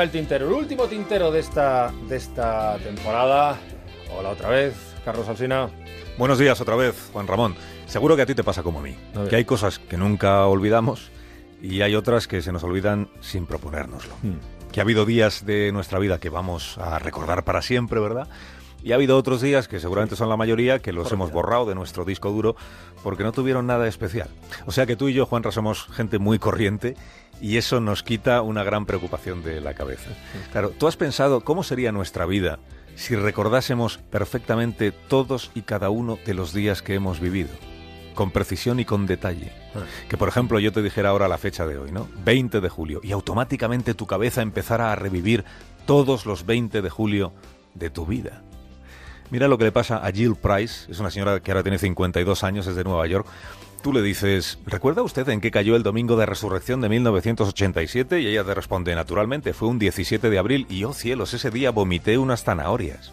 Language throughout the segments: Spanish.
El tintero, el último tintero de esta, de esta temporada. Hola otra vez, Carlos Alsina. Buenos días otra vez, Juan Ramón. Seguro que a ti te pasa como a mí, que hay cosas que nunca olvidamos y hay otras que se nos olvidan sin proponérnoslo. Hmm. Que ha habido días de nuestra vida que vamos a recordar para siempre, ¿verdad? Y ha habido otros días, que seguramente son la mayoría, que los hemos borrado de nuestro disco duro porque no tuvieron nada especial. O sea que tú y yo, Juanra, somos gente muy corriente y eso nos quita una gran preocupación de la cabeza. Claro, ¿tú has pensado cómo sería nuestra vida si recordásemos perfectamente todos y cada uno de los días que hemos vivido? con precisión y con detalle. Ah. Que por ejemplo yo te dijera ahora la fecha de hoy, ¿no? 20 de julio, y automáticamente tu cabeza empezara a revivir todos los 20 de julio de tu vida. Mira lo que le pasa a Jill Price, es una señora que ahora tiene 52 años, es de Nueva York. Tú le dices, ¿recuerda usted en qué cayó el domingo de resurrección de 1987? Y ella te responde, naturalmente, fue un 17 de abril y, oh cielos, ese día vomité unas zanahorias.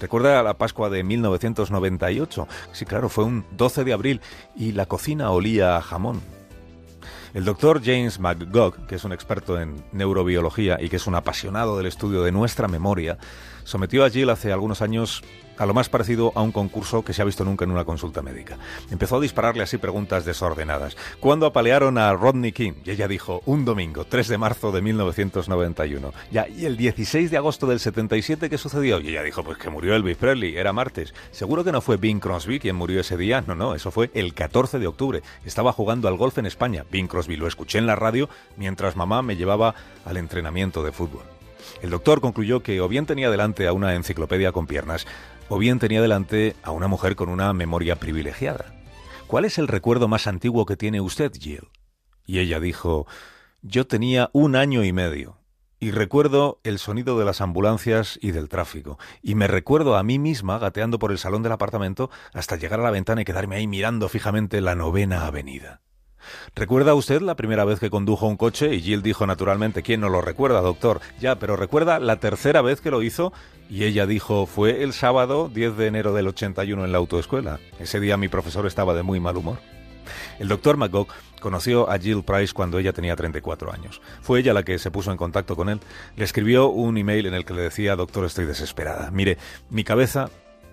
¿Recuerda la Pascua de 1998? Sí, claro, fue un 12 de abril y la cocina olía a jamón. El doctor James McGogh, que es un experto en neurobiología y que es un apasionado del estudio de nuestra memoria, sometió a Jill hace algunos años a lo más parecido a un concurso que se ha visto nunca en una consulta médica. Empezó a dispararle así preguntas desordenadas. ¿Cuándo apalearon a Rodney King? Y ella dijo, un domingo, 3 de marzo de 1991. Ya, ¿y el 16 de agosto del 77 qué sucedió? Y ella dijo, pues que murió Elvis Presley, era martes. ¿Seguro que no fue Bing Crosby quien murió ese día? No, no, eso fue el 14 de octubre. Estaba jugando al golf en España. Bing Crosby lo escuché en la radio mientras mamá me llevaba al entrenamiento de fútbol. El doctor concluyó que o bien tenía delante a una enciclopedia con piernas, o bien tenía delante a una mujer con una memoria privilegiada. ¿Cuál es el recuerdo más antiguo que tiene usted, Jill? Y ella dijo, yo tenía un año y medio, y recuerdo el sonido de las ambulancias y del tráfico, y me recuerdo a mí misma gateando por el salón del apartamento hasta llegar a la ventana y quedarme ahí mirando fijamente la novena avenida. ¿Recuerda usted la primera vez que condujo un coche? Y Jill dijo naturalmente, ¿quién no lo recuerda, doctor? Ya, pero ¿recuerda la tercera vez que lo hizo? Y ella dijo, fue el sábado 10 de enero del 81 en la autoescuela. Ese día mi profesor estaba de muy mal humor. El doctor McGough conoció a Jill Price cuando ella tenía 34 años. Fue ella la que se puso en contacto con él. Le escribió un email en el que le decía, doctor, estoy desesperada. Mire, mi cabeza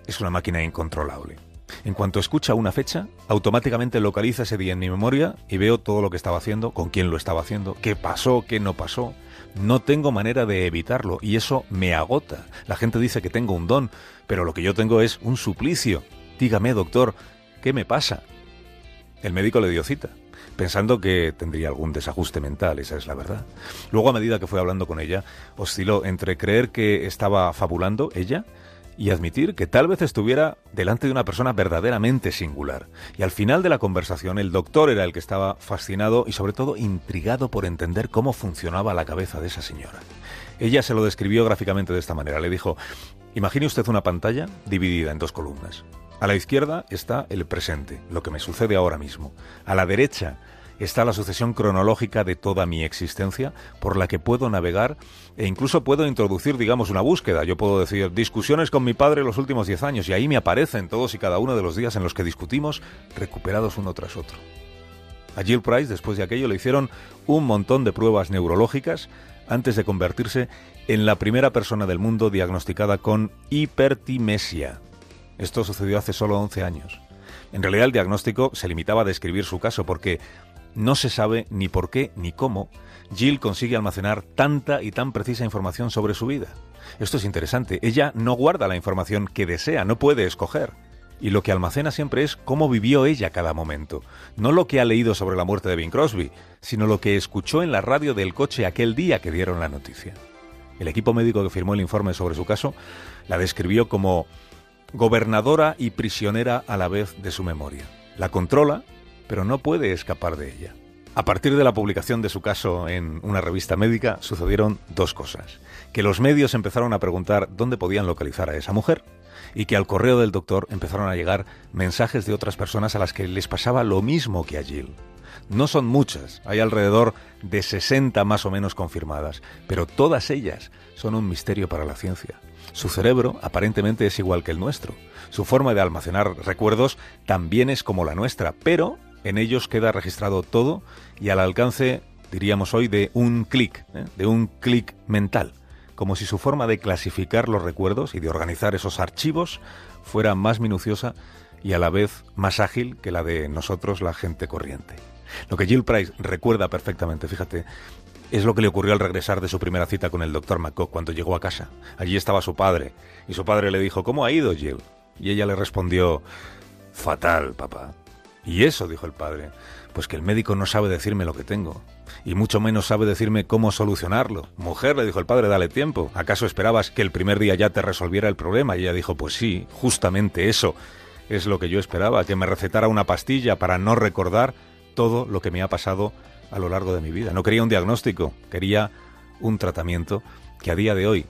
es una máquina incontrolable. En cuanto escucha una fecha, automáticamente localiza ese día en mi memoria y veo todo lo que estaba haciendo, con quién lo estaba haciendo, qué pasó, qué no pasó. No tengo manera de evitarlo y eso me agota. La gente dice que tengo un don, pero lo que yo tengo es un suplicio. Dígame, doctor, ¿qué me pasa? El médico le dio cita, pensando que tendría algún desajuste mental, esa es la verdad. Luego, a medida que fue hablando con ella, osciló entre creer que estaba fabulando ella y admitir que tal vez estuviera delante de una persona verdaderamente singular. Y al final de la conversación el doctor era el que estaba fascinado y sobre todo intrigado por entender cómo funcionaba la cabeza de esa señora. Ella se lo describió gráficamente de esta manera. Le dijo, imagine usted una pantalla dividida en dos columnas. A la izquierda está el presente, lo que me sucede ahora mismo. A la derecha está la sucesión cronológica de toda mi existencia por la que puedo navegar e incluso puedo introducir, digamos, una búsqueda. Yo puedo decir discusiones con mi padre los últimos diez años y ahí me aparecen todos y cada uno de los días en los que discutimos recuperados uno tras otro. A Jill Price, después de aquello, le hicieron un montón de pruebas neurológicas antes de convertirse en la primera persona del mundo diagnosticada con hipertimesia. Esto sucedió hace solo 11 años. En realidad el diagnóstico se limitaba a describir su caso porque no se sabe ni por qué ni cómo Jill consigue almacenar tanta y tan precisa información sobre su vida. Esto es interesante. Ella no guarda la información que desea, no puede escoger. Y lo que almacena siempre es cómo vivió ella cada momento. No lo que ha leído sobre la muerte de Bing Crosby, sino lo que escuchó en la radio del coche aquel día que dieron la noticia. El equipo médico que firmó el informe sobre su caso la describió como gobernadora y prisionera a la vez de su memoria. La controla pero no puede escapar de ella. A partir de la publicación de su caso en una revista médica sucedieron dos cosas. Que los medios empezaron a preguntar dónde podían localizar a esa mujer y que al correo del doctor empezaron a llegar mensajes de otras personas a las que les pasaba lo mismo que a Jill. No son muchas, hay alrededor de 60 más o menos confirmadas, pero todas ellas son un misterio para la ciencia. Su cerebro aparentemente es igual que el nuestro. Su forma de almacenar recuerdos también es como la nuestra, pero en ellos queda registrado todo y al alcance diríamos hoy, de un clic, ¿eh? de un clic mental, como si su forma de clasificar los recuerdos y de organizar esos archivos fuera más minuciosa y a la vez más ágil que la de nosotros, la gente corriente. Lo que Jill Price recuerda perfectamente, fíjate, es lo que le ocurrió al regresar de su primera cita con el doctor McCock cuando llegó a casa. Allí estaba su padre, y su padre le dijo, ¿Cómo ha ido, Jill? Y ella le respondió, Fatal, papá. ¿Y eso? dijo el padre. Pues que el médico no sabe decirme lo que tengo, y mucho menos sabe decirme cómo solucionarlo. Mujer, le dijo el padre, dale tiempo. ¿Acaso esperabas que el primer día ya te resolviera el problema? Y ella dijo, pues sí, justamente eso es lo que yo esperaba, que me recetara una pastilla para no recordar todo lo que me ha pasado a lo largo de mi vida. No quería un diagnóstico, quería un tratamiento que a día de hoy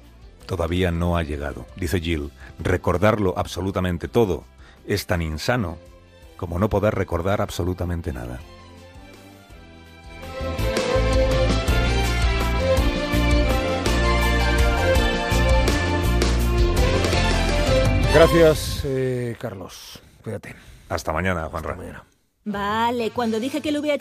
todavía no ha llegado. Dice Jill, recordarlo absolutamente todo es tan insano como no poder recordar absolutamente nada. Gracias, eh, Carlos. Cuídate. Hasta mañana, Juan Hasta mañana. Vale, cuando dije que el VH